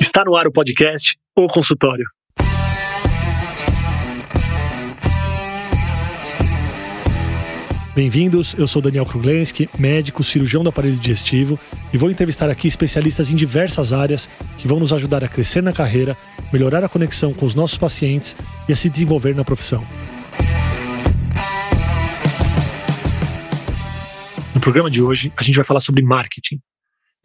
Está no ar o podcast O Consultório. Bem-vindos, eu sou Daniel Kruglenski, médico, cirurgião do aparelho digestivo e vou entrevistar aqui especialistas em diversas áreas que vão nos ajudar a crescer na carreira, melhorar a conexão com os nossos pacientes e a se desenvolver na profissão. No programa de hoje, a gente vai falar sobre marketing.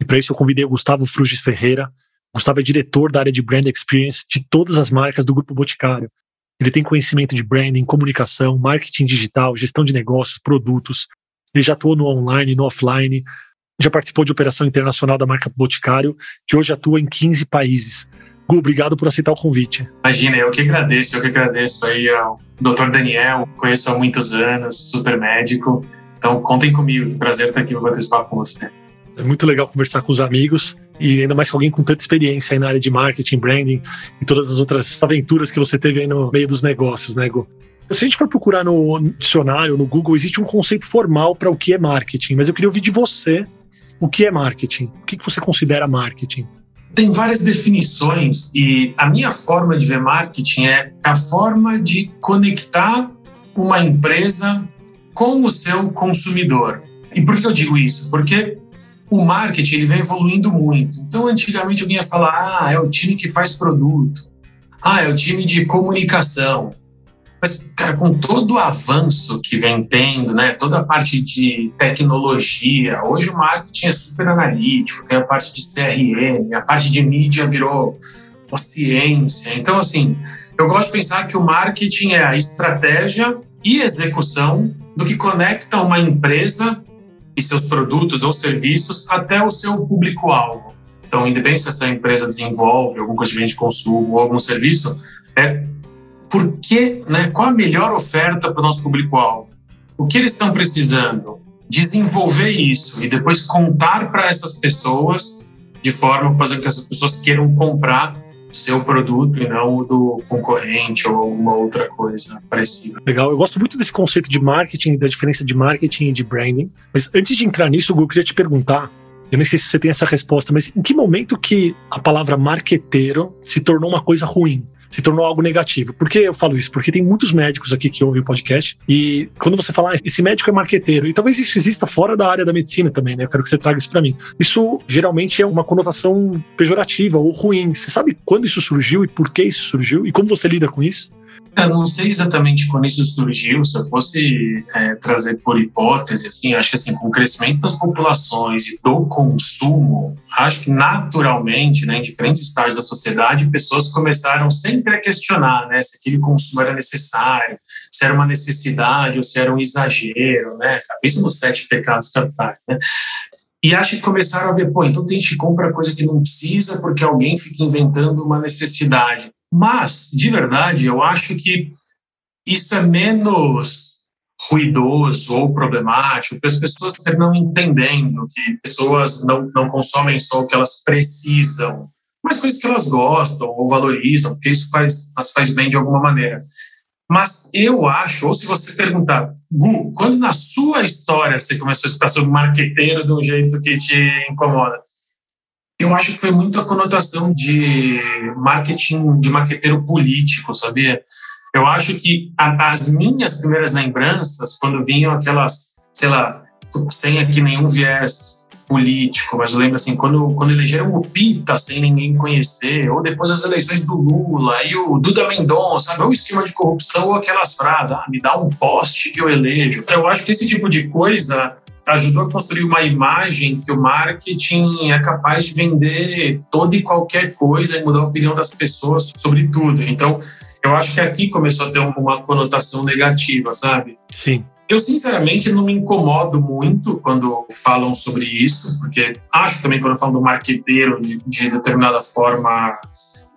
E para isso eu convidei o Gustavo Frugis Ferreira. Gustavo é diretor da área de Brand Experience de todas as marcas do Grupo Boticário. Ele tem conhecimento de branding, comunicação, marketing digital, gestão de negócios, produtos. Ele já atuou no online e no offline. Já participou de operação internacional da marca Boticário, que hoje atua em 15 países. Gu, obrigado por aceitar o convite. Imagina, eu que agradeço, eu que agradeço aí ao Dr. Daniel, conheço há muitos anos, super médico. Então, contem comigo, prazer estar aqui para bater esse papo com você. É muito legal conversar com os amigos e ainda mais com alguém com tanta experiência aí na área de marketing, branding e todas as outras aventuras que você teve aí no meio dos negócios, né, Gu? Se a gente for procurar no dicionário, no Google, existe um conceito formal para o que é marketing, mas eu queria ouvir de você o que é marketing. O que você considera marketing? Tem várias definições e a minha forma de ver marketing é a forma de conectar uma empresa com o seu consumidor. E por que eu digo isso? Porque o marketing ele vem evoluindo muito. Então, antigamente alguém ia falar: ah, é o time que faz produto, ah, é o time de comunicação. Mas, cara, com todo o avanço que vem tendo, né, toda a parte de tecnologia, hoje o marketing é super analítico, tem a parte de CRM, a parte de mídia virou uma ciência. Então, assim, eu gosto de pensar que o marketing é a estratégia e execução do que conecta uma empresa e seus produtos ou serviços até o seu público-alvo. Então, independente se essa empresa desenvolve algum coisa de consumo ou algum serviço, é por que, né, qual a melhor oferta para o nosso público-alvo? O que eles estão precisando? Desenvolver isso e depois contar para essas pessoas de forma a fazer com que essas pessoas queiram comprar seu produto e não o do concorrente ou alguma outra coisa parecida. Legal, eu gosto muito desse conceito de marketing, da diferença de marketing e de branding. Mas antes de entrar nisso, eu queria te perguntar, eu nem sei se você tem essa resposta, mas em que momento que a palavra marqueteiro se tornou uma coisa ruim? Se tornou algo negativo. Por que eu falo isso? Porque tem muitos médicos aqui que ouvem o podcast e quando você fala, ah, esse médico é marqueteiro, e talvez isso exista fora da área da medicina também, né? Eu quero que você traga isso para mim. Isso geralmente é uma conotação pejorativa ou ruim. Você sabe quando isso surgiu e por que isso surgiu e como você lida com isso? Eu não sei exatamente quando isso surgiu, se eu fosse é, trazer por hipótese, assim, acho que assim, com o crescimento das populações e do consumo, acho que naturalmente, né, em diferentes estágios da sociedade, pessoas começaram sempre a questionar, né, se aquele consumo era necessário, se era uma necessidade ou se era um exagero, né, pensa nos sete pecados capitais, né, e acho que começaram a ver, pô, então tem gente que compra coisa que não precisa porque alguém fica inventando uma necessidade. Mas, de verdade, eu acho que isso é menos ruidoso ou problemático, porque as pessoas terminam entendendo que pessoas não, não consomem só o que elas precisam, mas coisas que elas gostam ou valorizam, porque isso faz, as faz bem de alguma maneira. Mas eu acho, ou se você perguntar, Gu, quando na sua história você começou a escutar sobre marqueteiro de um jeito que te incomoda? Eu acho que foi muito a conotação de marketing, de marqueteiro político, sabia? Eu acho que as minhas primeiras lembranças, quando vinham aquelas, sei lá, sem aqui nenhum viés político, mas eu lembro assim, quando, quando elegeram o Pita sem ninguém conhecer, ou depois as eleições do Lula, e o Duda Mendonça, sabe, ou esquema de corrupção, ou aquelas frases, ah, me dá um poste que eu elejo. Eu acho que esse tipo de coisa ajudou a construir uma imagem que o marketing é capaz de vender toda e qualquer coisa e mudar a opinião das pessoas sobre tudo. Então, eu acho que aqui começou a ter uma conotação negativa, sabe? Sim. Eu, sinceramente, não me incomodo muito quando falam sobre isso, porque acho também, quando falam do marqueteiro de, de determinada forma,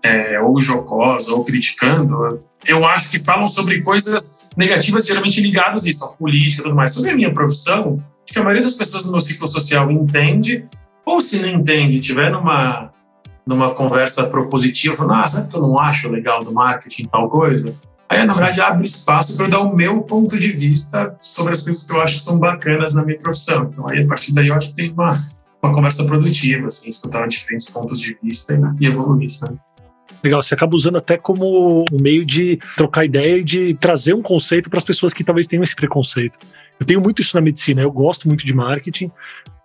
é, ou jocosa, ou criticando, eu acho que falam sobre coisas negativas, geralmente ligadas a isso, a política e tudo mais. Sobre a minha profissão, Acho que a maioria das pessoas no meu ciclo social entende, ou se não entende, tiver numa, numa conversa propositiva, falando, ah, sabe que eu não acho legal do marketing tal coisa? Aí, na verdade, abre espaço para eu dar o meu ponto de vista sobre as coisas que eu acho que são bacanas na minha profissão. Então, aí, a partir daí, eu acho que tem uma, uma conversa produtiva, assim, escutar diferentes pontos de vista e, e evoluir, sabe? Legal, você acaba usando até como um meio de trocar ideia e de trazer um conceito para as pessoas que talvez tenham esse preconceito. Eu tenho muito isso na medicina, eu gosto muito de marketing,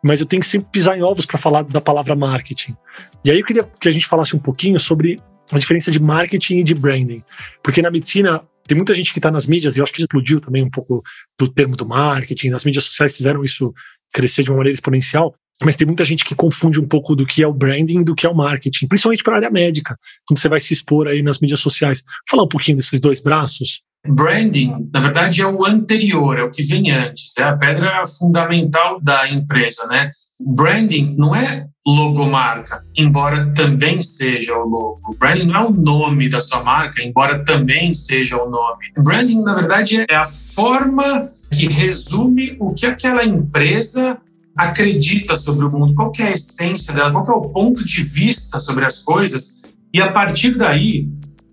mas eu tenho que sempre pisar em ovos para falar da palavra marketing. E aí eu queria que a gente falasse um pouquinho sobre a diferença de marketing e de branding. Porque na medicina tem muita gente que está nas mídias, e eu acho que explodiu também um pouco do termo do marketing, as mídias sociais fizeram isso crescer de uma maneira exponencial, mas tem muita gente que confunde um pouco do que é o branding do que é o marketing, principalmente para a área médica, quando você vai se expor aí nas mídias sociais. Falar um pouquinho desses dois braços. Branding, na verdade, é o anterior, é o que vem antes, é a pedra fundamental da empresa, né? Branding não é logomarca, embora também seja o logo. Branding não é o nome da sua marca, embora também seja o nome. Branding, na verdade, é a forma que resume o que aquela empresa acredita sobre o mundo, qual é a essência dela, qual é o ponto de vista sobre as coisas, e a partir daí,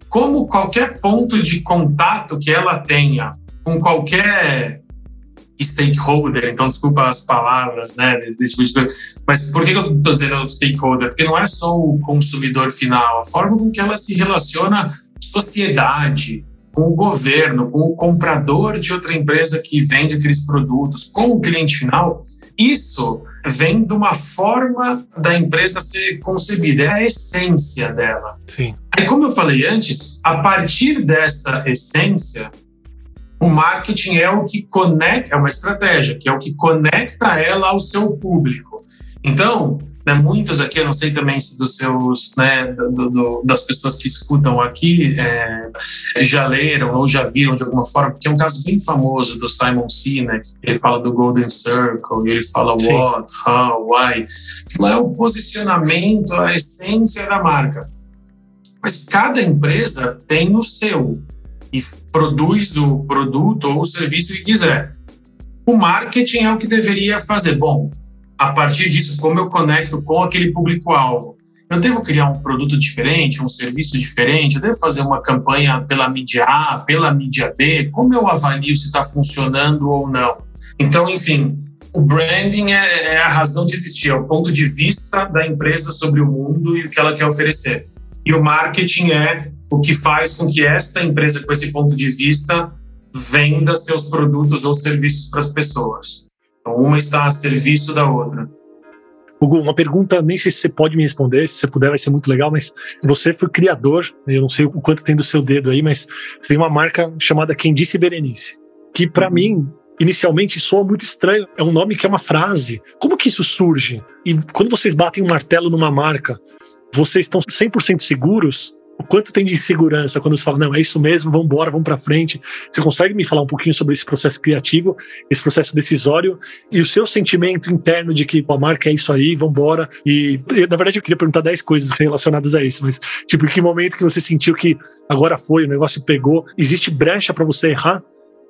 como qualquer ponto de contato que ela tenha com qualquer stakeholder, então desculpa as palavras, né, desse tipo de coisa, mas por que eu estou dizendo stakeholder? Porque não é só o consumidor final, a forma com que ela se relaciona sociedade, com o governo, com o comprador de outra empresa que vende aqueles produtos, com o cliente final, isso vem de uma forma da empresa ser concebida, é a essência dela. Sim. Aí, como eu falei antes, a partir dessa essência, o marketing é o que conecta, é uma estratégia, que é o que conecta ela ao seu público. Então, né, muitos aqui, eu não sei também se dos seus, né, do, do, das pessoas que escutam aqui é, já leram ou já viram de alguma forma, porque é um caso bem famoso do Simon Sinek, ele fala do Golden Circle, ele fala Sim. what, how, why, que lá é o posicionamento, a essência da marca. Mas cada empresa tem o seu e produz o produto ou o serviço que quiser. O marketing é o que deveria fazer. Bom, a partir disso, como eu conecto com aquele público-alvo. Eu devo criar um produto diferente, um serviço diferente, eu devo fazer uma campanha pela mídia A, pela mídia B, como eu avalio se está funcionando ou não? Então, enfim, o branding é, é, a razão de existir, é o ponto de vista da empresa sobre o mundo e o que ela quer oferecer. E o marketing é o que faz com que esta empresa, com esse ponto de vista, venda seus produtos ou serviços para as pessoas. Uma está a serviço da outra. Hugo, uma pergunta, nem sei se você pode me responder, se você puder vai ser muito legal, mas você foi criador, eu não sei o quanto tem do seu dedo aí, mas você tem uma marca chamada Quem Disse Berenice, que para uhum. mim, inicialmente soa muito estranho, é um nome que é uma frase. Como que isso surge? E quando vocês batem um martelo numa marca, vocês estão 100% seguros o quanto tem de insegurança quando você fala, não, é isso mesmo, vamos embora, vamos para frente. Você consegue me falar um pouquinho sobre esse processo criativo, esse processo decisório e o seu sentimento interno de que a marca é isso aí, vamos embora. E, na verdade, eu queria perguntar 10 coisas relacionadas a isso, mas, tipo, que momento que você sentiu que agora foi, o negócio pegou? Existe brecha para você errar?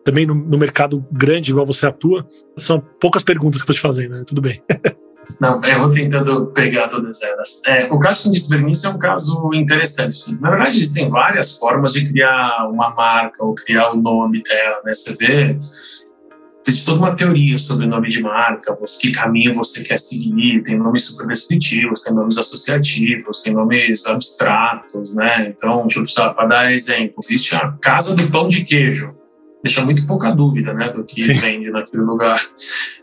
Também no, no mercado grande, igual você atua? São poucas perguntas que estou te fazendo, né? Tudo bem. Não, eu vou tentando pegar todas elas. É, o caso com desvernice é um caso interessante. Sim. Na verdade, existem várias formas de criar uma marca ou criar o nome dela. Né? Você vê, existe toda uma teoria sobre o nome de marca, que caminho você quer seguir. Tem nomes super descritivos, tem nomes associativos, tem nomes abstratos. Né? Então, tipo, para dar exemplo, existe a Casa do Pão de Queijo deixa muito pouca dúvida né, do que Sim. vende naquele lugar.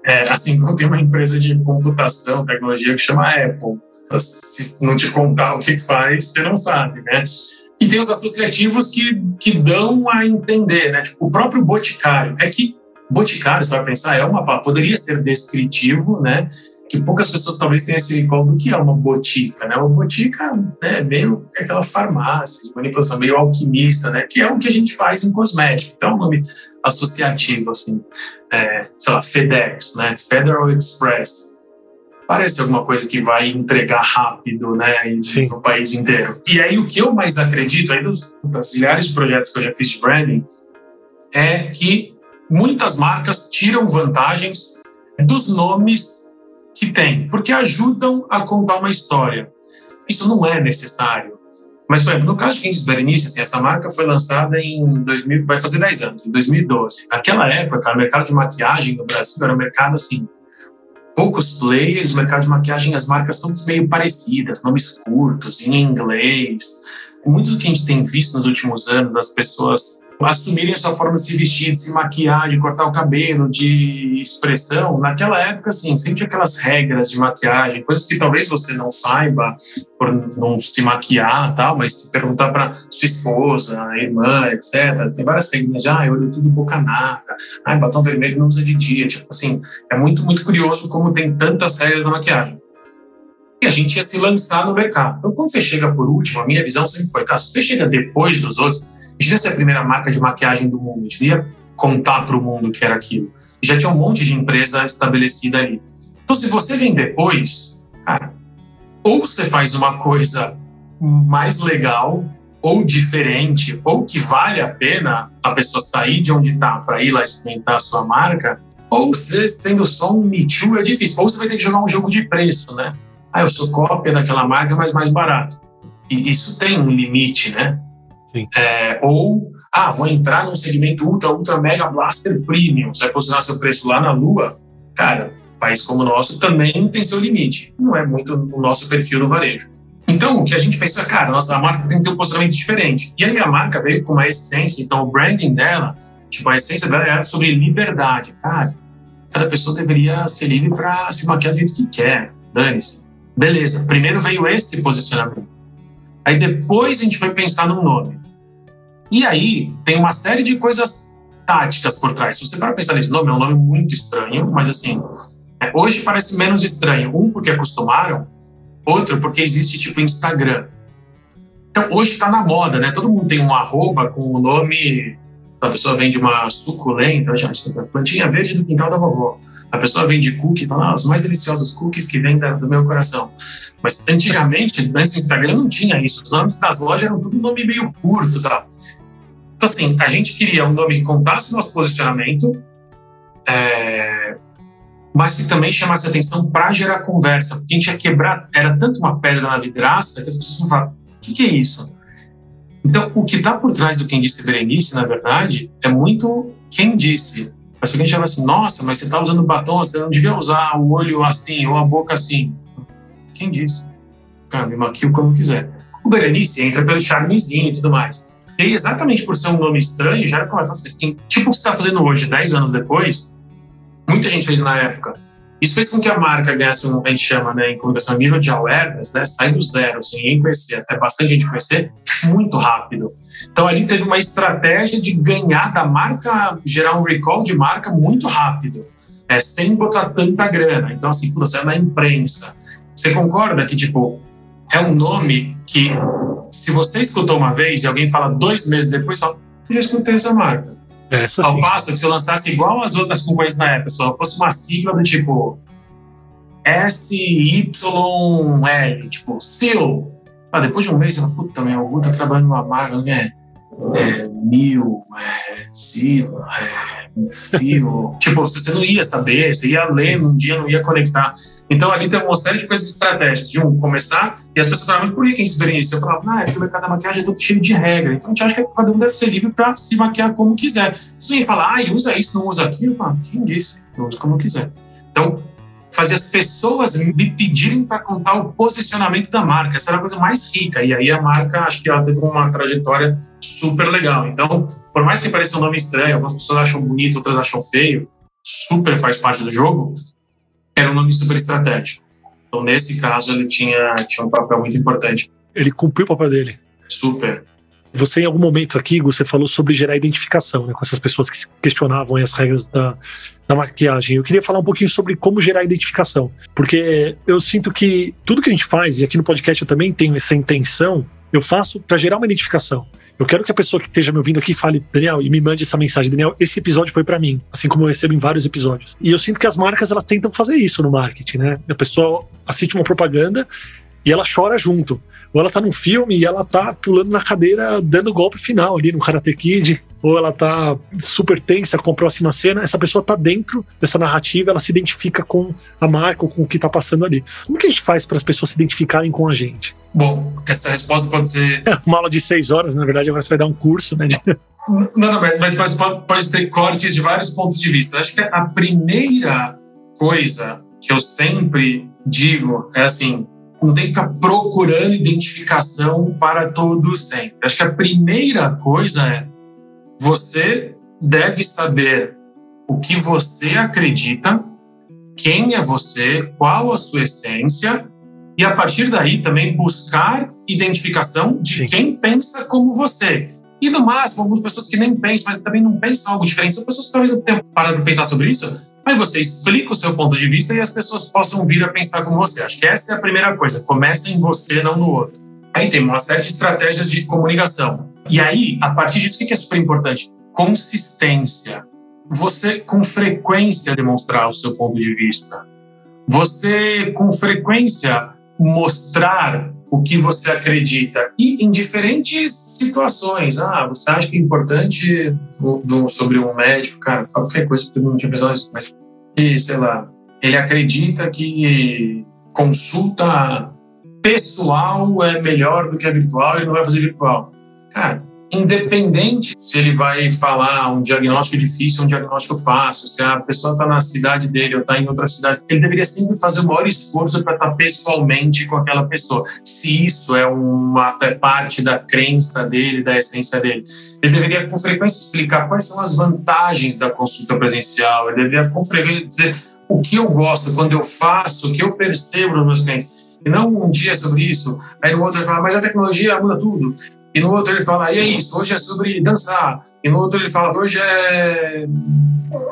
É, assim como tem uma empresa de computação, tecnologia que chama Apple. Se não te contar o que faz, você não sabe, né? E tem os associativos que, que dão a entender, né? Tipo, o próprio Boticário. É que Boticário, você vai pensar, é uma poderia ser descritivo, né? Que poucas pessoas talvez tenham esse recall do que é uma botica, né? Uma botica é né, meio aquela farmácia de manipulação, meio alquimista, né? Que é o que a gente faz em cosmético. Então, é um nome associativo, assim, é, sei lá, FedEx, né? Federal Express. Parece alguma coisa que vai entregar rápido, né? E, no país inteiro. E aí, o que eu mais acredito, aí dos, das milhares de projetos que eu já fiz de branding, é que muitas marcas tiram vantagens dos nomes que tem, porque ajudam a contar uma história. Isso não é necessário. Mas, por exemplo, no caso de Quem Diz Berenice, assim, essa marca foi lançada em 2000, vai fazer 10 anos, em 2012. Naquela época, o mercado de maquiagem no Brasil era um mercado assim poucos players, mercado de maquiagem, as marcas todas meio parecidas, nomes curtos, em inglês. Muito do que a gente tem visto nos últimos anos, das pessoas assumirem a sua forma de se vestir, de se maquiar, de cortar o cabelo, de expressão, naquela época, assim, sempre aquelas regras de maquiagem, coisas que talvez você não saiba por não se maquiar tal, mas se perguntar para sua esposa, irmã, etc., tem várias regras já, ah, olho tudo boca nada, ah, batom vermelho não usa de dia, tipo assim, é muito, muito curioso como tem tantas regras na maquiagem. E a gente ia se lançar no mercado. Então, quando você chega por último, a minha visão sempre foi, cara, se você chega depois dos outros, a gente devia ser a primeira marca de maquiagem do mundo, a gente devia contar para o mundo que era aquilo. Já tinha um monte de empresa estabelecida ali. Então, se você vem depois, cara, ou você faz uma coisa mais legal, ou diferente, ou que vale a pena a pessoa sair de onde está para ir lá experimentar a sua marca, ou você, sendo só um Me Too, é difícil. Ou você vai ter que jogar um jogo de preço, né? Ah, eu sou cópia daquela marca, mas mais barato. E isso tem um limite, né? É, ou, ah, vou entrar num segmento ultra, ultra mega blaster premium, você vai posicionar seu preço lá na lua. Cara, país como o nosso também tem seu limite. Não é muito o nosso perfil no varejo. Então, o que a gente pensou é, cara, nossa, a marca tem que ter um posicionamento diferente. E aí a marca veio com uma essência, então o branding dela, tipo, a essência dela era sobre liberdade. Cara, cada pessoa deveria ser livre para se maquiar do jeito que quer. Dane-se. Beleza, primeiro veio esse posicionamento. Aí depois a gente foi pensar num nome. E aí tem uma série de coisas táticas por trás. Se você para pensar nesse nome, é um nome muito estranho, mas assim, é, hoje parece menos estranho. Um, porque acostumaram, outro, porque existe tipo Instagram. Então, hoje está na moda, né? Todo mundo tem um arroba com o nome. A pessoa vende uma suculenta, já, plantinha verde do quintal da vovó. A pessoa vende cookie, fala, ah, os mais deliciosos cookies que vêm do meu coração. Mas antigamente, antes do Instagram, não tinha isso. Os nomes das lojas eram tudo nome meio curto, tá? Então, assim, a gente queria um nome que contasse nosso posicionamento, é, mas que também chamasse atenção para gerar conversa, porque a gente ia quebrar, era tanto uma pedra na vidraça que as pessoas falar: o que, que é isso? Então, o que está por trás do quem disse Berenice, na verdade, é muito quem disse. Mas se alguém chama assim, nossa, mas você está usando batom, você não devia usar o olho assim ou a boca assim. Quem disse? Cara, me maquio como quiser. O Berenice entra pelo charmezinho e tudo mais. E exatamente por ser um nome estranho, já era começar a tipo o que você está fazendo hoje, 10 anos depois, muita gente fez na época. Isso fez com que a marca ganhasse um, a gente chama, né, em comunicação, nível de awareness, né, sai do zero, sem ninguém conhecer, até bastante gente conhecer, muito rápido. Então ali teve uma estratégia de ganhar da marca, gerar um recall de marca muito rápido, é, sem botar tanta grana. Então assim, você é na imprensa. Você concorda que, tipo, é um nome que, se você escutou uma vez e alguém fala dois meses depois, fala, já escutei essa marca. Essa Ao sim. passo que se eu lançasse igual as outras concorrentes na época, se fosse uma sigla do tipo SYL, tipo SEAL. Ah, depois de um mês, você fala, puta, meu, o tá trabalhando numa marca, né? É, mil, é, Zilo, é, fio. tipo, você não ia saber, você ia ler num dia, não ia conectar. Então ali tem uma série de coisas estratégicas. De um, começar, e as pessoas falavam, por que, que é experiência? Eu falava, ah, é porque o mercado da maquiagem é todo cheio de regra. Então a gente acha que cada um deve ser livre para se maquiar como quiser. Se alguém falar, ah, usa isso, não usa aquilo, falo, quem disse? Eu uso como quiser. Então, fazer as pessoas me pedirem para contar o posicionamento da marca. Essa era a coisa mais rica. E aí a marca, acho que ela teve uma trajetória super legal. Então, por mais que pareça um nome estranho, algumas pessoas acham bonito, outras acham feio, super faz parte do jogo, era um nome super estratégico. Então, nesse caso, ele tinha, tinha um papel muito importante. Ele cumpriu o papel dele. Super. Você, em algum momento aqui, você falou sobre gerar identificação né, com essas pessoas que questionavam as regras da, da maquiagem. Eu queria falar um pouquinho sobre como gerar identificação, porque eu sinto que tudo que a gente faz, e aqui no podcast eu também tenho essa intenção, eu faço para gerar uma identificação. Eu quero que a pessoa que esteja me ouvindo aqui fale, Daniel, e me mande essa mensagem. Daniel, esse episódio foi para mim, assim como eu recebo em vários episódios. E eu sinto que as marcas elas tentam fazer isso no marketing, né? A pessoa assiste uma propaganda e ela chora junto. Ou ela tá num filme e ela tá pulando na cadeira, dando o golpe final ali no Karate Kid, ou ela tá super tensa com a próxima cena, essa pessoa tá dentro dessa narrativa, ela se identifica com a marca ou com o que tá passando ali. Como que a gente faz para as pessoas se identificarem com a gente? Bom, essa resposta pode ser. Uma aula de seis horas, na verdade, agora você vai dar um curso, né? Não, não, mas, mas, mas pode, pode ter cortes de vários pontos de vista. Acho que a primeira coisa que eu sempre digo é assim: não tem que ficar procurando identificação para todo sempre. Acho que a primeira coisa é você deve saber o que você acredita, quem é você, qual a sua essência, e a partir daí também buscar identificação de Sim. quem pensa como você. E no máximo, algumas pessoas que nem pensam, mas também não pensam algo diferente, são pessoas que talvez não tenham parado de pensar sobre isso, Aí você explica o seu ponto de vista e as pessoas possam vir a pensar como você. Acho que essa é a primeira coisa. Começa em você, não no outro. Aí tem uma série de estratégias de comunicação. E aí, a partir disso, o que é super importante? Consistência. Você, com frequência, demonstrar o seu ponto de vista. Você, com frequência, mostrar o que você acredita e em diferentes situações. Ah, você acha que é importante sobre um médico, cara, fala qualquer coisa eu não tinha pensado nisso, mas sei lá, ele acredita que consulta pessoal é melhor do que a virtual e não vai fazer virtual. Cara, independente se ele vai falar um diagnóstico difícil um diagnóstico fácil, se a pessoa está na cidade dele ou está em outra cidade, ele deveria sempre fazer o maior esforço para estar tá pessoalmente com aquela pessoa. Se isso é uma é parte da crença dele, da essência dele, ele deveria com frequência explicar quais são as vantagens da consulta presencial. Ele deveria com frequência dizer o que eu gosto quando eu faço, o que eu percebo nos meus clientes. E não um dia sobre isso, aí no outro ele fala, mas a tecnologia muda tudo. E no outro ele fala, e é isso, hoje é sobre dançar. E no outro ele fala, hoje é,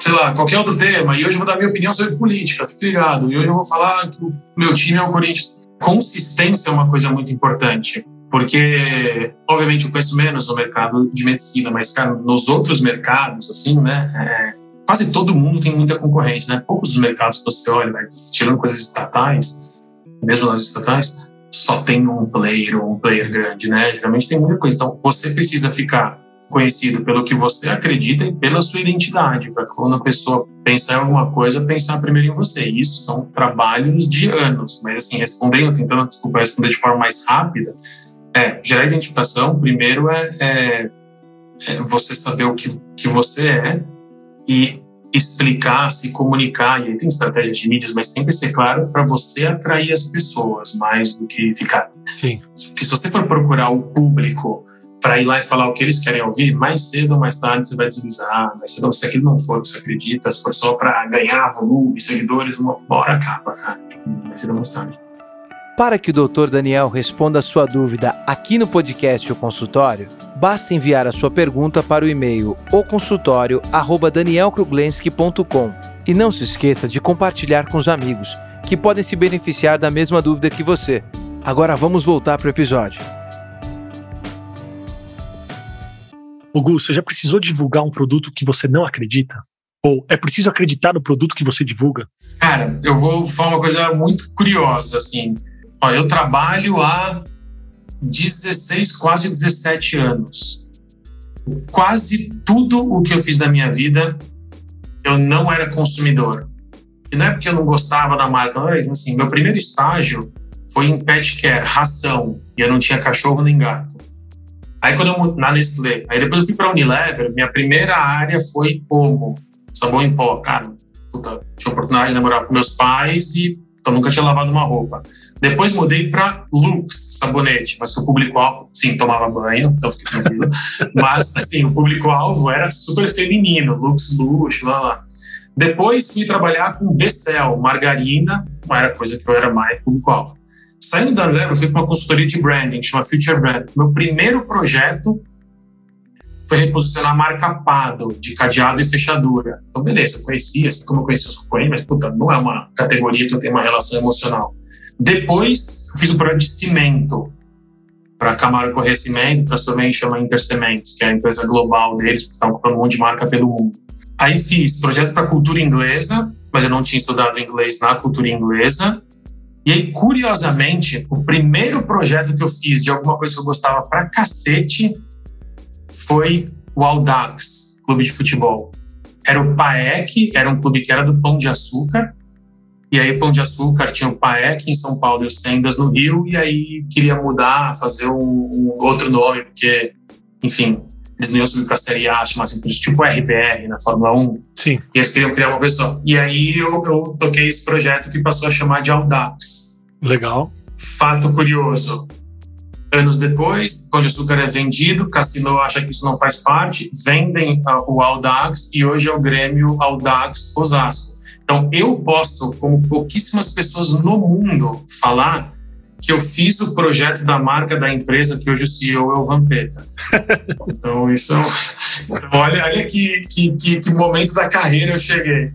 sei lá, qualquer outro tema. E hoje eu vou dar minha opinião sobre política, fique ligado. E hoje eu vou falar que o meu time é o Corinthians. Consistência é uma coisa muito importante. Porque, obviamente, eu conheço menos o mercado de medicina, mas, cara, nos outros mercados, assim, né, é, quase todo mundo tem muita concorrente, né? Poucos dos mercados que você olha, né, tirando coisas estatais, mesmo nas estatais, só tem um player ou um player grande, né? Geralmente tem muita coisa. Então, você precisa ficar conhecido pelo que você acredita e pela sua identidade, para quando a pessoa pensar em alguma coisa, pensar primeiro em você. Isso são trabalhos de anos. Mas, assim, respondendo, tentando, desculpa, responder de forma mais rápida, é, gerar identificação, primeiro é, é, é você saber o que, que você é e explicar, se comunicar, e aí tem estratégias de mídias, mas sempre ser claro para você atrair as pessoas mais do que ficar. Sim. Porque se você for procurar o público para ir lá e falar o que eles querem ouvir, mais cedo ou mais tarde você vai deslizar, mais cedo, se aquilo não for o que você acredita, se for só para ganhar volume, seguidores, uma hora acaba, cara. Mais cedo ou mais tarde. Para que o Dr. Daniel responda a sua dúvida aqui no podcast ou consultório, basta enviar a sua pergunta para o e-mail oconsultório@danielkruglenski.com. E não se esqueça de compartilhar com os amigos, que podem se beneficiar da mesma dúvida que você. Agora vamos voltar para o episódio. O Gus, você já precisou divulgar um produto que você não acredita? Ou é preciso acreditar no produto que você divulga? Cara, eu vou falar uma coisa muito curiosa, assim. Ó, eu trabalho há 16, quase 17 anos. Quase tudo o que eu fiz na minha vida, eu não era consumidor. E não é porque eu não gostava da marca, não era assim. Meu primeiro estágio foi em pet care, ração, e eu não tinha cachorro nem gato. Aí quando eu na Nestlé, aí depois eu fui para Unilever, minha primeira área foi Omo, sabão em pó, cara. Puta, tinha oportunidade de namorar com meus pais e então nunca tinha lavado uma roupa. Depois mudei para Lux, sabonete, mas o público-alvo, sim, tomava banho, então fiquei tranquilo. mas, assim, o público-alvo era super feminino, Lux luxo, lá, lá. Depois fui trabalhar com Becel, margarina, não era coisa que eu era mais público-alvo. Saindo da Unilever, eu fui para uma consultoria de branding, que chama Future Brand. Meu primeiro projeto foi reposicionar a marca Pado, de cadeado e fechadura. Então, beleza, conhecia, assim como eu conhecia os concorrentes, mas, puta, não é uma categoria que eu tenho uma relação emocional. Depois, eu fiz um projeto de cimento para Camaro Correia Cimento, transformei em chama Intercementes, que é a empresa global deles, que estavam comprando um monte de marca pelo mundo. Aí fiz projeto para cultura inglesa, mas eu não tinha estudado inglês na cultura inglesa. E aí, curiosamente, o primeiro projeto que eu fiz de alguma coisa que eu gostava pra cacete foi o Audax, clube de futebol. Era o PAEC, era um clube que era do Pão de Açúcar, e aí, Pão de Açúcar tinha o PAEC em São Paulo e o Sendas no Rio, e aí queria mudar, fazer um, um outro nome, porque, enfim, eles não iam subir para a Série A, por isso, tipo RBR na Fórmula 1. Sim. E eles queriam criar uma pessoa. E aí eu, eu toquei esse projeto que passou a chamar de Audax. Legal. Fato curioso. Anos depois, Pão de Açúcar é vendido, Cassino acha que isso não faz parte, vendem o Audax e hoje é o Grêmio Audax Osasco. Então, eu posso, como pouquíssimas pessoas no mundo, falar que eu fiz o projeto da marca da empresa que hoje o CEO é o Vampeta. Então, isso é então, olha, olha que, que, que, que momento da carreira eu cheguei.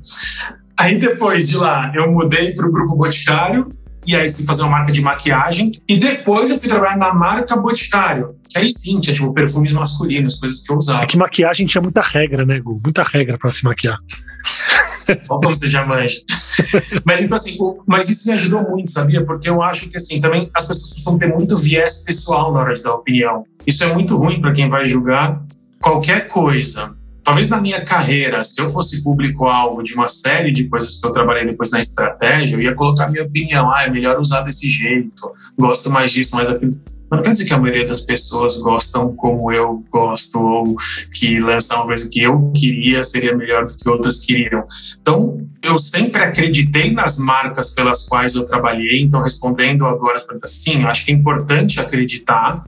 Aí, depois de lá, eu mudei para o Grupo Boticário, e aí fui fazer uma marca de maquiagem. E depois eu fui trabalhar na marca Boticário. Que aí sim, tinha tipo perfumes masculinos, coisas que eu usava. É que maquiagem tinha muita regra, né, Gu? Muita regra para se maquiar. Ou como você já manja. mas então assim, mas isso me ajudou muito, sabia? Porque eu acho que assim, também as pessoas costumam ter muito viés pessoal na hora de dar opinião. Isso é muito ruim para quem vai julgar qualquer coisa. Talvez na minha carreira, se eu fosse público-alvo de uma série de coisas que eu trabalhei depois na estratégia, eu ia colocar minha opinião. Ah, é melhor usar desse jeito, gosto mais disso, mais aquilo. Mas não quer dizer que a maioria das pessoas gostam como eu gosto, ou que lançar uma coisa que eu queria seria melhor do que outras queriam. Então, eu sempre acreditei nas marcas pelas quais eu trabalhei. Então, respondendo agora as perguntas, sim, acho que é importante acreditar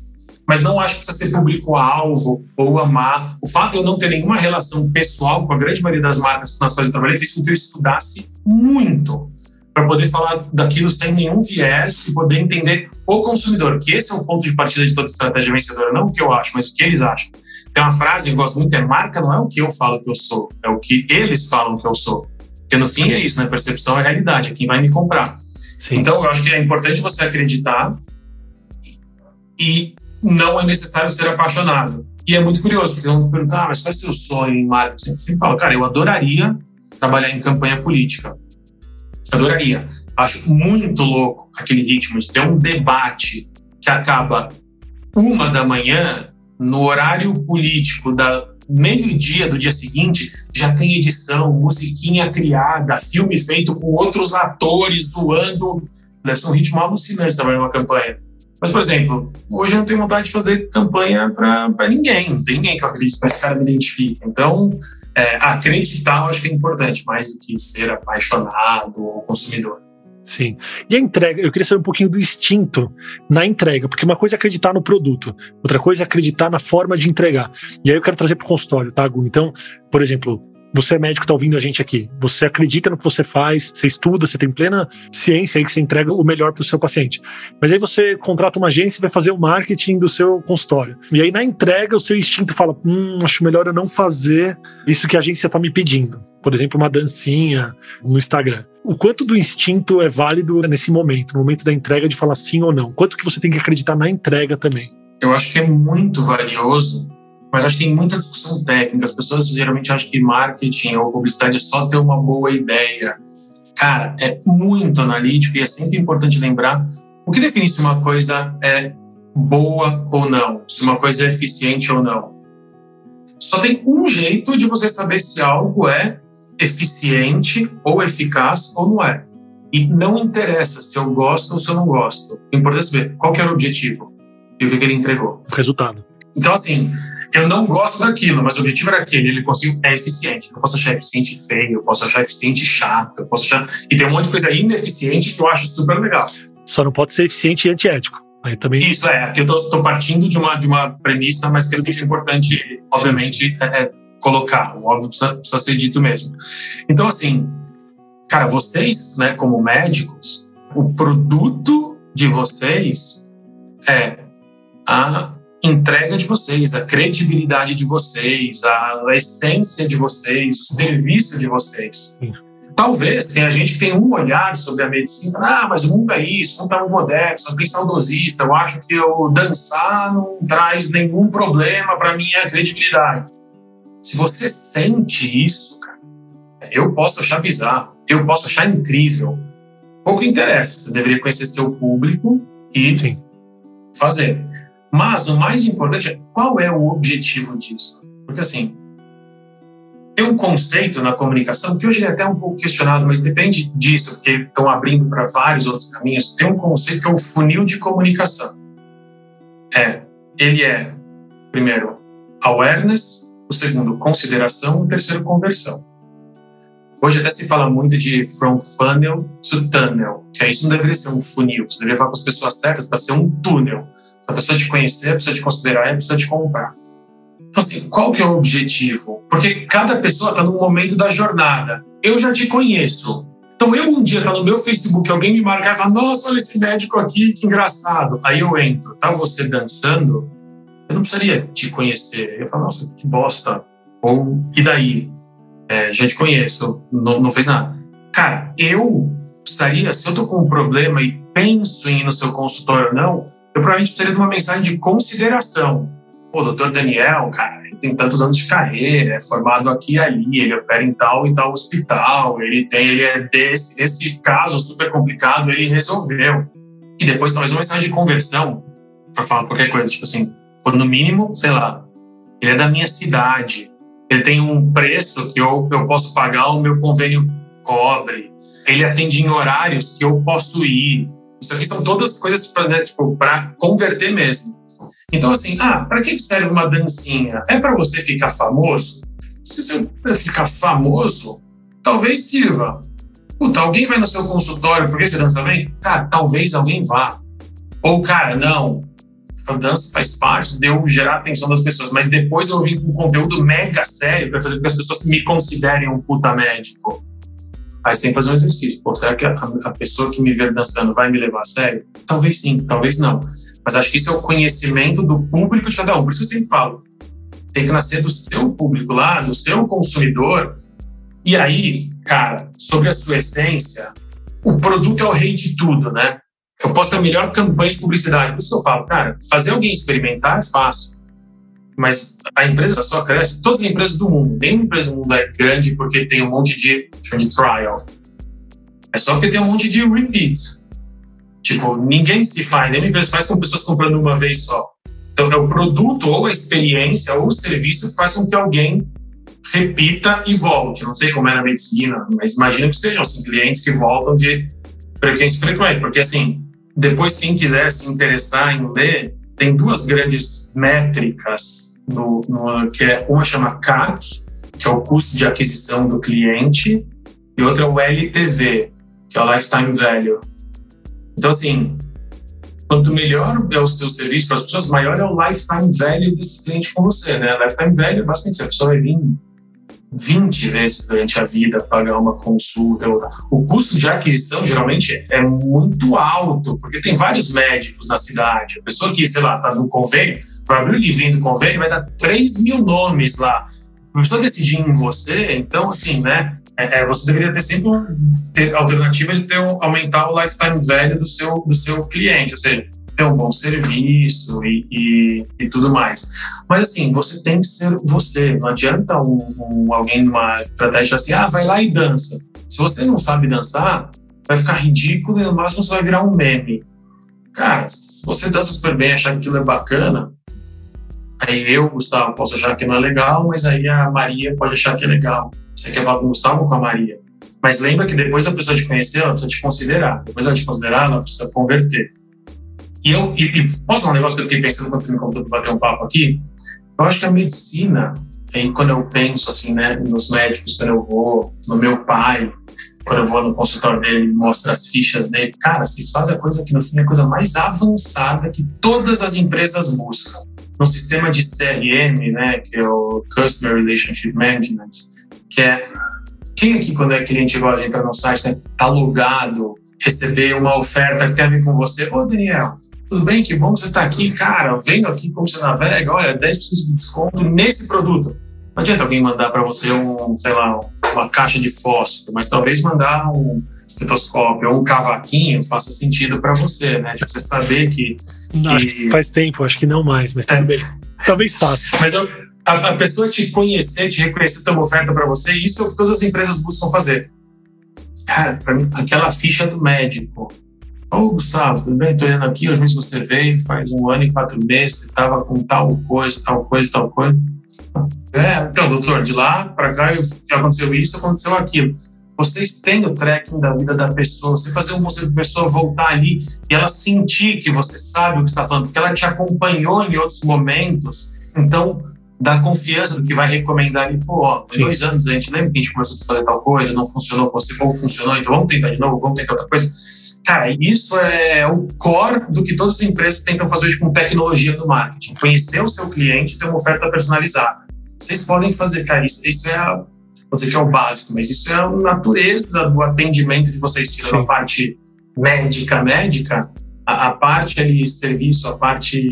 mas não acho que precisa ser público-alvo ou amar. O fato de eu não ter nenhuma relação pessoal com a grande maioria das marcas nas quais eu trabalhei fez com que eu estudasse muito para poder falar daquilo sem nenhum viés e poder entender o consumidor, que esse é o ponto de partida de toda estratégia vencedora, não o que eu acho, mas o que eles acham. Tem uma frase que eu gosto muito, é marca não é o que eu falo que eu sou, é o que eles falam que eu sou. Porque no fim é isso, né? Percepção é realidade, é quem vai me comprar. Sim. Então eu acho que é importante você acreditar e não é necessário ser apaixonado. E é muito curioso, porque vão perguntar, ah, mas qual é seu sonho em marketing? Sempre, sempre falo, cara, eu adoraria trabalhar em campanha política. Adoraria. Acho muito louco aquele ritmo de ter um debate que acaba uma da manhã, no horário político da meio-dia do dia seguinte, já tem edição, musiquinha criada, filme feito com outros atores zoando. Deve ser um ritmo alucinante trabalhar numa campanha. Mas, por exemplo, hoje eu não tenho vontade de fazer campanha para ninguém. Não tem ninguém que eu acredite que esse cara me identifique. Então, é, acreditar eu acho que é importante, mais do que ser apaixonado ou consumidor. Sim. E a entrega, eu queria saber um pouquinho do instinto na entrega, porque uma coisa é acreditar no produto, outra coisa é acreditar na forma de entregar. E aí eu quero trazer para o consultório, tá, Gu? Então, por exemplo, você é médico, está ouvindo a gente aqui. Você acredita no que você faz, você estuda, você tem plena ciência aí que você entrega o melhor para o seu paciente. Mas aí você contrata uma agência e vai fazer o marketing do seu consultório. E aí na entrega o seu instinto fala: hum, acho melhor eu não fazer isso que a agência está me pedindo. Por exemplo, uma dancinha no Instagram. O quanto do instinto é válido nesse momento, no momento da entrega, de falar sim ou não? Quanto que você tem que acreditar na entrega também? Eu acho que é muito valioso mas acho que tem muita discussão técnica. As pessoas geralmente acham que marketing ou publicidade é só ter uma boa ideia. Cara, é muito analítico e é sempre importante lembrar o que define se uma coisa é boa ou não, se uma coisa é eficiente ou não. Só tem um jeito de você saber se algo é eficiente ou eficaz ou não é. E não interessa se eu gosto ou se eu não gosto. O importante é saber qual que era o objetivo e o que, que ele entregou. O resultado. Então, assim, eu não gosto daquilo, mas o objetivo era aquele, ele conseguiu, é eficiente. Eu posso achar eficiente feio, eu posso achar eficiente chato, eu posso achar. E tem um monte de coisa ineficiente que eu acho super legal. Só não pode ser eficiente e antiético. Aí também... Isso, é. Aqui eu tô, tô, partindo de uma, de uma premissa, mas que é sempre importante, obviamente, é, é colocar. O óbvio precisa, precisa ser dito mesmo. Então, assim, cara, vocês, né, como médicos, o produto de vocês é a entrega de vocês, a credibilidade de vocês, a, essência de vocês, o serviço de vocês. Sim. Talvez tenha gente que tem um olhar sobre a medicina, ah, mas o mundo é isso, não está muito moderno, só tem saudosista, eu acho que eu dançar não traz nenhum problema para minha credibilidade. Se você sente isso, cara, eu posso achar bizarro, eu posso achar incrível. Pouco interessa, você deveria conhecer seu público e Sim. fazer. Mas o mais importante é qual é o objetivo disso. Porque assim, tem um conceito na comunicação que hoje é até um pouco questionado, mas depende disso, porque estão abrindo para vários outros caminhos. Tem um conceito que é o funil de comunicação. É, ele é, primeiro, awareness, o segundo, consideração, o terceiro, conversão. Hoje até se fala muito de from funnel to tunnel, que isso não deveria ser um funil, você deveria falar com as pessoas certas para ser um túnel. A pessoa te conhecer, a pessoa te considerar e a pessoa te comprar. Então, assim, qual que é o objetivo? Porque cada pessoa está num momento da jornada. Eu já te conheço. Então, eu um dia tá no meu Facebook, alguém me marcar e falar, nossa, olha esse médico aqui, que engraçado. Aí eu entro, tá você dançando, eu não precisaria te conhecer. Eu falo, nossa, que bosta. Ou, e daí? É, já te conheço, não, não fez nada. Cara, eu precisaria, se eu tô com um problema e penso em ir no seu consultório ou não, eu provavelmente precisaria de uma mensagem de consideração. Pô, doutor Daniel, cara, ele tem tantos anos de carreira, é formado aqui e ali, ele opera em tal e tal hospital, ele tem, ele é desse, esse caso super complicado, ele resolveu. E depois talvez uma mensagem de conversão para falar qualquer coisa, tipo assim, ou no mínimo, sei lá, ele é da minha cidade, ele tem um preço que eu, eu posso pagar, o meu convênio cobre, ele atende em horários que eu posso ir. Isso aqui são todas coisas para né, tipo, converter mesmo. Então, assim, ah, para que serve uma dancinha? É para você ficar famoso? Se você ficar famoso, talvez sirva. Puta, alguém vai no seu consultório porque você dança bem? Cara, talvez alguém vá. Ou, cara, não, a dança faz parte de eu gerar a atenção das pessoas, mas depois eu vim com um conteúdo mega sério para fazer com que as pessoas me considerem um puta médico. Aí você tem que fazer um exercício. Pô, será que a, a pessoa que me ver dançando vai me levar a sério? Talvez sim, talvez não. Mas acho que isso é o conhecimento do público de cada um. Por isso eu sempre falo. Tem que nascer do seu público lá, do seu consumidor. E aí, cara, sobre a sua essência, o produto é o rei de tudo, né? Eu posso ter a melhor campanha de publicidade. Por isso que eu falo, cara, fazer alguém experimentar é fácil. Mas a empresa só cresce, todas as empresas do mundo, nenhuma empresa do mundo é grande porque tem um monte de, de trial. É só porque tem um monte de repeat. Tipo, ninguém se faz, nenhuma empresa faz com pessoas comprando uma vez só. Então, é o produto ou a experiência ou o serviço que faz com que alguém repita e volte. Não sei como é na medicina, mas imagino que sejam assim, clientes que voltam de frequência frequente, porque assim, depois, quem quiser se interessar em ler, tem duas grandes métricas, no, no, que é uma chama CAC, que é o custo de aquisição do cliente, e outra é o LTV, que é o Lifetime Value. Então, assim, quanto melhor é o seu serviço para as pessoas, maior é o lifetime value desse cliente com você, né? Lifetime value, basicamente, a pessoa vai vir 20 vezes durante a vida pagar uma consulta. O custo de aquisição geralmente é muito alto, porque tem vários médicos na cidade. A pessoa que, sei lá, está no convênio, vai abrir o livrinho do convênio, vai dar 3 mil nomes lá. A pessoa decidir em você, então, assim, né? É, é você deveria ter sempre ter alternativas de ter um, aumentar o lifetime value do seu, do seu cliente. Ou seja, ter um bom serviço e, e, e, tudo mais. Mas assim, você tem que ser você. Não adianta um, um, alguém numa estratégia assim, ah, vai lá e dança. Se você não sabe dançar, vai ficar ridículo e no máximo você vai virar um meme. Cara, se você dança super bem, achar que aquilo é bacana, aí eu, Gustavo, posso achar que não é legal, mas aí a Maria pode achar que é legal. Você quer falar com o Gustavo ou com a Maria? Mas lembra que depois da pessoa te conhecer, ela precisa te considerar. Depois ela te considerar, ela precisa converter. E eu e, e posso falar um negócio que eu fiquei pensando quando você me convidou para bater um papo aqui? Eu acho que a medicina, aí quando eu penso assim, né, nos médicos, quando eu vou, no meu pai, quando eu vou no consultório dele, ele mostra as fichas dele, cara, vocês fazem a coisa que no fim é a coisa mais avançada que todas as empresas buscam. No sistema de CRM, né, que é o Customer Relationship Management, que é quem aqui, quando é cliente igual a gente entra no site, né, tá logado, receber uma oferta que tem a ver com você. Ô, Daniel, tudo bem? Que bom que você está aqui, cara, vendo aqui como você navega, olha, 10% de desconto nesse produto. Não adianta alguém mandar para você um, sei lá, uma caixa de fósforo, mas talvez mandar um estetoscópio ou um cavaquinho faça sentido para você, né? De você saber que, que... faz tempo, acho que não mais, mas é. bem. Talvez faça. Mas a, a, pessoa te conhecer, te reconhecer, ter uma oferta para você, isso é o que todas as empresas buscam fazer. Cara, para mim, aquela ficha do médico, Ô, oh, Gustavo, tudo bem? Estou olhando aqui, hoje mesmo você veio, faz um ano e quatro meses, você estava com tal coisa, tal coisa, tal coisa. É, então, doutor, de lá para cá já aconteceu isso, aconteceu aquilo. Vocês têm o tracking da vida da pessoa, você fazer uma pessoa voltar ali e ela sentir que você sabe o que está falando, porque ela te acompanhou em outros momentos. Então, da confiança do que vai recomendar ali, pô, ó, dois anos a gente lembra que a gente começou a fazer tal coisa, não funcionou, você ou funcionou, então vamos tentar de novo, vamos tentar outra coisa. Cara, isso é o core do que todas as empresas tentam fazer hoje com tecnologia do marketing. Conhecer o seu cliente e ter uma oferta personalizada. Vocês podem fazer, cara, isso, isso é a, vou dizer que é o básico, mas isso é a natureza do atendimento de vocês, tirando a parte médica, médica, a, a, parte ali, serviço, a parte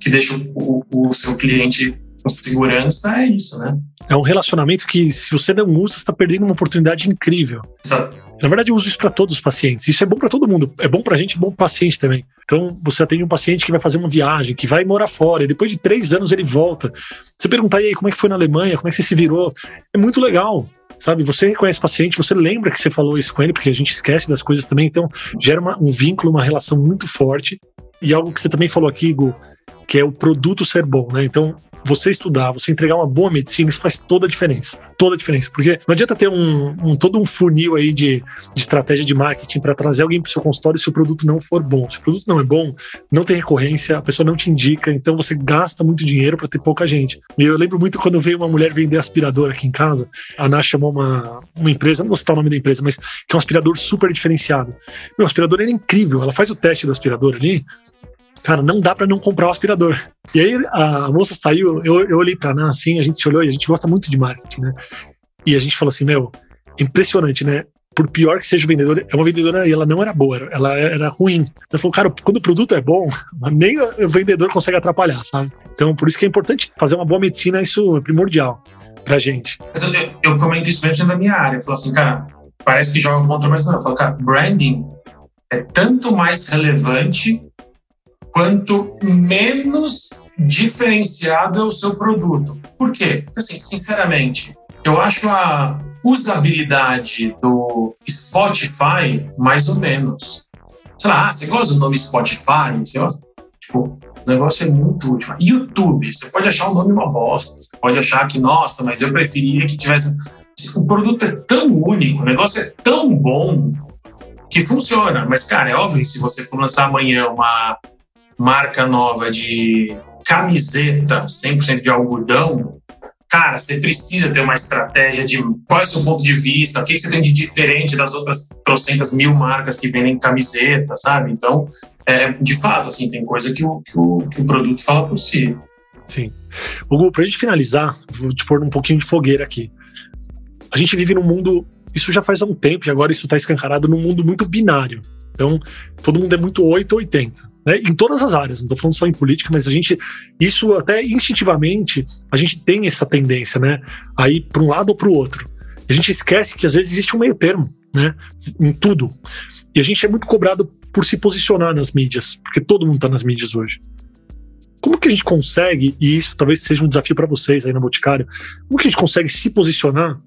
que deixa o, o, o seu cliente com segurança é isso, né? É um relacionamento que, se você não usa, você está perdendo uma oportunidade incrível. Exato. Na verdade, eu uso isso para todos os pacientes. Isso é bom para todo mundo. É bom para a gente, é bom para paciente também. Então, você atende um paciente que vai fazer uma viagem, que vai morar fora, e depois de três anos ele volta. Você perguntar, aí, como é que foi na Alemanha? Como é que você se virou? É muito legal. Sabe, você reconhece o paciente, você lembra que você falou isso com ele, porque a gente esquece das coisas também, então gera uma, um vínculo, uma relação muito forte. E algo que você também falou aqui, Gu, que é o produto ser bom, né? Então, você estudar, você entregar uma boa medicina, isso faz toda a diferença. Toda a diferença. Porque não adianta ter um, um todo um funil aí de, de estratégia de marketing para trazer alguém para o seu consultório se o produto não for bom. Se o produto não é bom, não tem recorrência, a pessoa não te indica, então você gasta muito dinheiro para ter pouca gente. E eu lembro muito quando veio uma mulher vender aspirador aqui em casa, a Ana chamou uma, uma empresa, não vou citar o nome da empresa, mas que é um aspirador super diferenciado. Meu aspirador era incrível, ela faz o teste do aspirador ali, cara, não dá para não comprar o aspirador. E aí a moça saiu, eu, eu olhei para Ana assim, a gente se olhou e a gente gosta muito de marketing, né? E a gente falou assim, meu, impressionante, né? Por pior que seja o vendedor, é uma vendedora e ela não era boa, ela era ruim. Ela falou, cara, quando o produto é bom, nem o vendedor consegue atrapalhar, sabe? Então, por isso que é importante fazer uma boa medicina, isso é primordial pra gente. Eu, eu comento isso mesmo da minha área. Eu falo assim, cara, parece que joga contra, mas não. Eu falo, cara, branding é tanto mais relevante quanto menos diferenciado é o seu produto. Por quê? Assim, sinceramente, eu acho a usabilidade do Spotify mais ou menos. Sei lá, você gosta do nome Spotify? Você gosta? Tipo, o negócio é muito útil. YouTube, você pode achar o nome uma bosta. Você pode achar que, nossa, mas eu preferia que tivesse. O produto é tão único, o negócio é tão bom que funciona. Mas, cara, é óbvio que se você for lançar amanhã uma marca nova de camiseta 100% de algodão, cara, você precisa ter uma estratégia de qual é o seu ponto de vista, o que você tem de diferente das outras trocentas mil marcas que vendem camiseta, sabe? Então, é, de fato, assim, tem coisa que o, que o, que o produto fala por si. Sim. Hugo, para a gente finalizar, vou te pôr um pouquinho de fogueira aqui. A gente vive num mundo, isso já faz um tempo, e agora isso está escancarado num mundo muito binário. Então, todo mundo é muito 8 ou 80 né, em todas as áreas, não estou falando só em política, mas a gente, isso até instintivamente, a gente tem essa tendência, né, a ir para um lado ou para o outro. A gente esquece que às vezes existe um meio termo, né, em tudo. E a gente é muito cobrado por se posicionar nas mídias, porque todo mundo está nas mídias hoje. Como que a gente consegue, e isso talvez seja um desafio para vocês aí na Boticário, como que a gente consegue se posicionar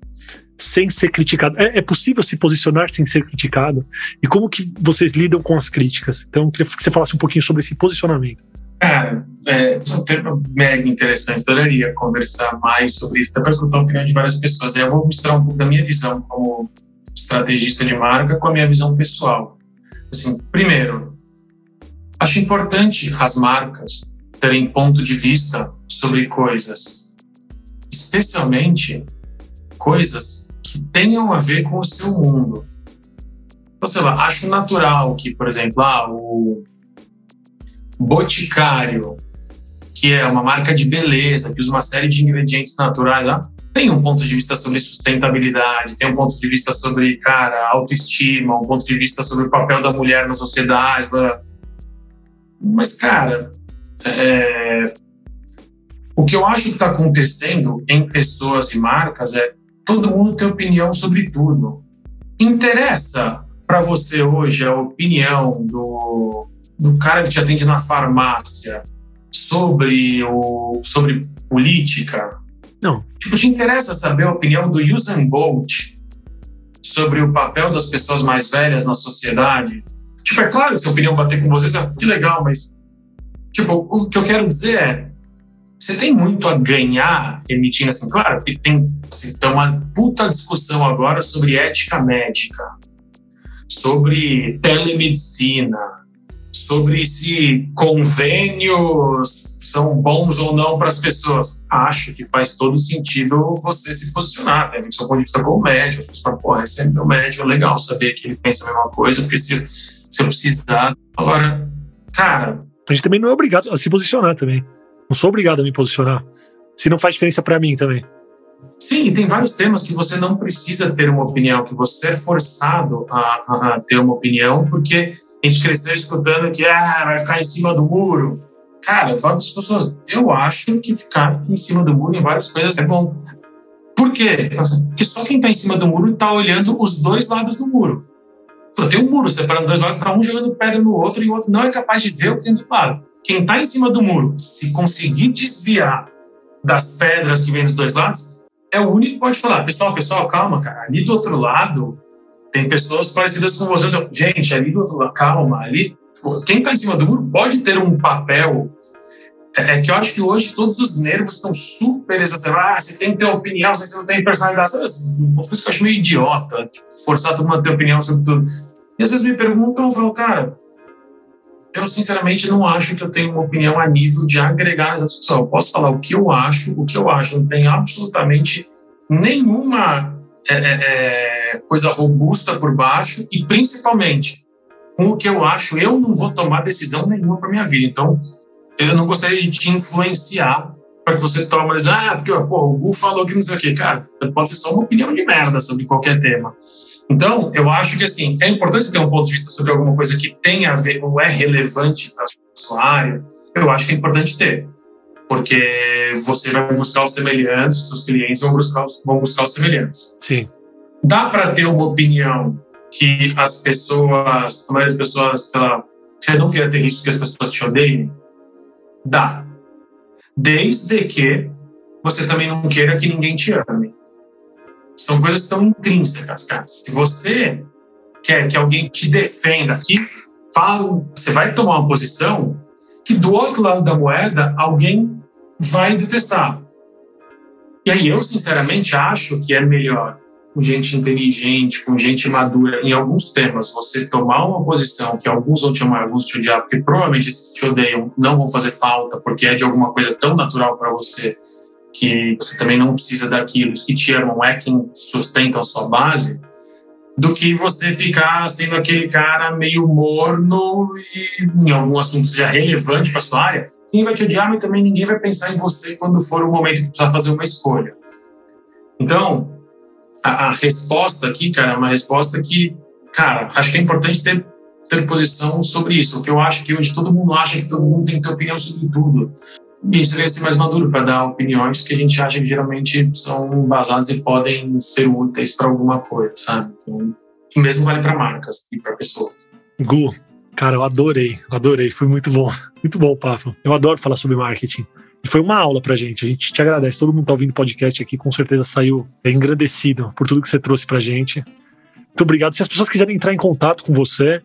sem ser criticado. É, é, possível se posicionar sem ser criticado? E como que vocês lidam com as críticas? Então, eu queria que você falasse um pouquinho sobre esse posicionamento. Cara, é, é um tema mega interessante. Adoraria conversar mais sobre isso, até para escutar a opinião de várias pessoas. Aí eu vou misturar um pouco da minha visão como estrategista de marca com a minha visão pessoal. Assim, primeiro, acho importante as marcas terem ponto de vista sobre coisas, especialmente coisas que tenham a ver com o seu mundo. Então, sei lá, acho natural que, por exemplo, ah, o Boticário, que é uma marca de beleza, que usa uma série de ingredientes naturais, ah, tem um ponto de vista sobre sustentabilidade, tem um ponto de vista sobre, cara, autoestima, um ponto de vista sobre o papel da mulher na sociedade. Blá. Mas, cara, é... o que eu acho que está acontecendo em pessoas e marcas é todo mundo tem opinião sobre tudo. Interessa para você hoje a opinião do, do cara que te atende na farmácia sobre, o, sobre política? Não. Tipo, te interessa saber a opinião do Usain Bolt sobre o papel das pessoas mais velhas na sociedade? Tipo, é claro que se a opinião bater com vocês, é que legal, mas tipo, o que eu quero dizer é você tem muito a ganhar emitindo assim, claro, que tem tá uma puta discussão agora sobre ética médica, sobre telemedicina, sobre se convênios são bons ou não para as pessoas. Acho que faz todo sentido você se posicionar, né? Do seu ponto de vista como médico, as pessoas falam, pô, esse é meu médico, legal saber que ele pensa a mesma coisa, porque se, se eu precisar. Agora, cara. A gente também não é obrigado a se posicionar também. Não sou obrigado a me posicionar. Se não faz diferença para mim também. Sim, tem vários temas que você não precisa ter uma opinião, que você é forçado a, a ter uma opinião, porque a gente cresceu escutando que ah, vai ficar em cima do muro. Cara, várias pessoas, eu acho que ficar em cima do muro em várias coisas é bom. Por quê? Porque só quem está em cima do muro está olhando os dois lados do muro. Pô, tem um muro separando dois lados, está um jogando pedra no outro e o outro não é capaz de ver o que tem do lado. Quem está em cima do muro, se conseguir desviar das pedras que vêm dos dois lados, é o único que pode falar, pessoal, pessoal, calma, cara, ali do outro lado tem pessoas parecidas com vocês. Gente, ali do outro lado, calma, ali. Quem está em cima do muro pode ter um papel. É, é, que eu acho que hoje todos os nervos estão super exacerbados. Ah, você tem que ter opinião, você não tem personalidade. Uma coisa que eu acho meio idiota, tipo, forçar todo mundo a ter opinião sobre tudo. E às vezes me perguntam, eu falo, cara, eu sinceramente não acho que eu tenho uma opinião a nível de agregar essa discussão. Eu posso falar o que eu acho, o que eu acho não tem absolutamente nenhuma é, é, é, coisa robusta por baixo e principalmente com o que eu acho, eu não vou tomar decisão nenhuma para minha vida. Então, eu não gostaria de te influenciar para que você tome, mas, ah, porque porra, o Gu falou que não sei o quê. Cara, pode ser só uma opinião de merda sobre qualquer tema. Então, eu acho que assim, é importante ter um ponto de vista sobre alguma coisa que tenha a ver ou é relevante para sua área. Eu acho que é importante ter, porque você vai buscar os semelhantes, seus clientes vão buscar os, vão buscar os semelhantes. Sim. Dá para ter uma opinião que as pessoas, a maioria das pessoas, sei lá, você não quer ter risco que as pessoas te odeiem? Dá. Desde que você também não queira que ninguém te ame. São coisas tão intrínsecas, cara. Se você quer que alguém te defenda, que fala, você vai tomar uma posição que do outro lado da moeda alguém vai detestar. E aí eu, sinceramente, acho que é melhor com gente inteligente, com gente madura, em alguns temas, você tomar uma posição que alguns vão te amar, alguns te odiar, porque provavelmente esses que te odeiam não vão fazer falta, porque é de alguma coisa tão natural para você que você também não precisa daquilo, os que te amam é quem sustenta a sua base, do que você ficar sendo aquele cara meio morno e em algum assunto seja relevante para sua área. Ninguém vai te odiar, mas também ninguém vai pensar em você quando for o momento que precisar fazer uma escolha. Então, a, a resposta aqui, cara, é uma resposta que, cara, acho que é importante ter, ter posição sobre isso. O que eu acho que hoje todo mundo acha que todo mundo tem que ter opinião sobre tudo e deveria ser mais maduro para dar opiniões que a gente acha que geralmente são basadas e podem ser úteis para alguma coisa, sabe? Então, e mesmo vale para marcas e para pessoas. Gu, cara, eu adorei, adorei, foi muito bom, muito bom o papo. Eu adoro falar sobre marketing. E foi uma aula pra gente. A gente te agradece. Todo mundo tá ouvindo o podcast aqui, com certeza saiu engrandecido por tudo que você trouxe pra gente. Muito obrigado. Se as pessoas quiserem entrar em contato com você,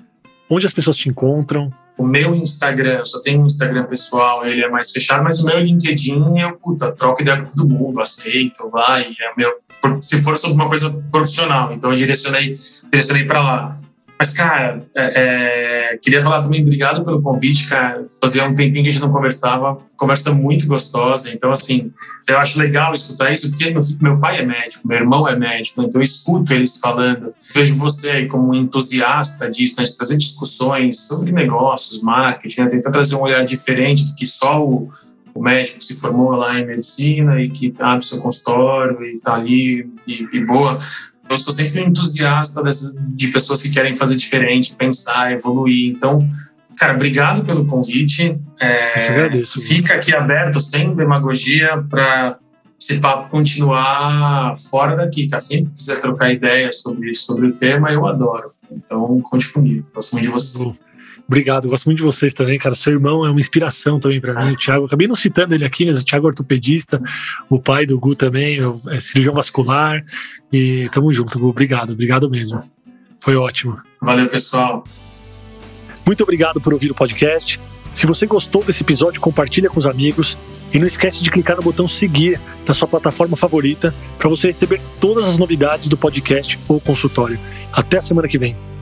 onde as pessoas te encontram? O meu Instagram, eu só tenho um Instagram pessoal, ele é mais fechado, mas o meu LinkedIn eu, puta, troco ideia com todo mundo, aceito, vai, é meu, se for sobre uma coisa profissional, então eu direcionei, direcionei para lá. Mas, cara, é, é, queria falar também, obrigado pelo convite, cara. Fazia um tempinho que a gente não conversava, conversa muito gostosa. Então, assim, eu acho legal escutar isso, porque meu pai é médico, meu irmão é médico, então eu escuto eles falando. Vejo você como um entusiasta disso, né, de trazer discussões sobre negócios, marketing, né, tentar trazer um olhar diferente do que só o, o médico que se formou lá em medicina e que abre seu consultório e está ali e, e boa eu sou sempre um entusiasta dessas, de pessoas que querem fazer diferente, pensar, evoluir. Então, cara, obrigado pelo convite. É, agradeço. Fica aqui aberto, sem demagogia, para esse papo continuar fora daqui, tá? Sempre quiser trocar ideias sobre, sobre o tema, eu adoro. Então, conte comigo. Muito de você. Obrigado, gosto muito de vocês também, cara. Seu irmão é uma inspiração também para mim, o Thiago. Acabei não citando ele aqui, mas o Thiago é ortopedista, o pai do Gu também, é cirurgião vascular. E tamo junto, Gu. Obrigado, obrigado mesmo. Foi ótimo. Valeu, pessoal. Muito obrigado por ouvir o podcast. Se você gostou desse episódio, compartilha com os amigos e não esquece de clicar no botão seguir na sua plataforma favorita para você receber todas as novidades do podcast ou consultório. Até a semana que vem.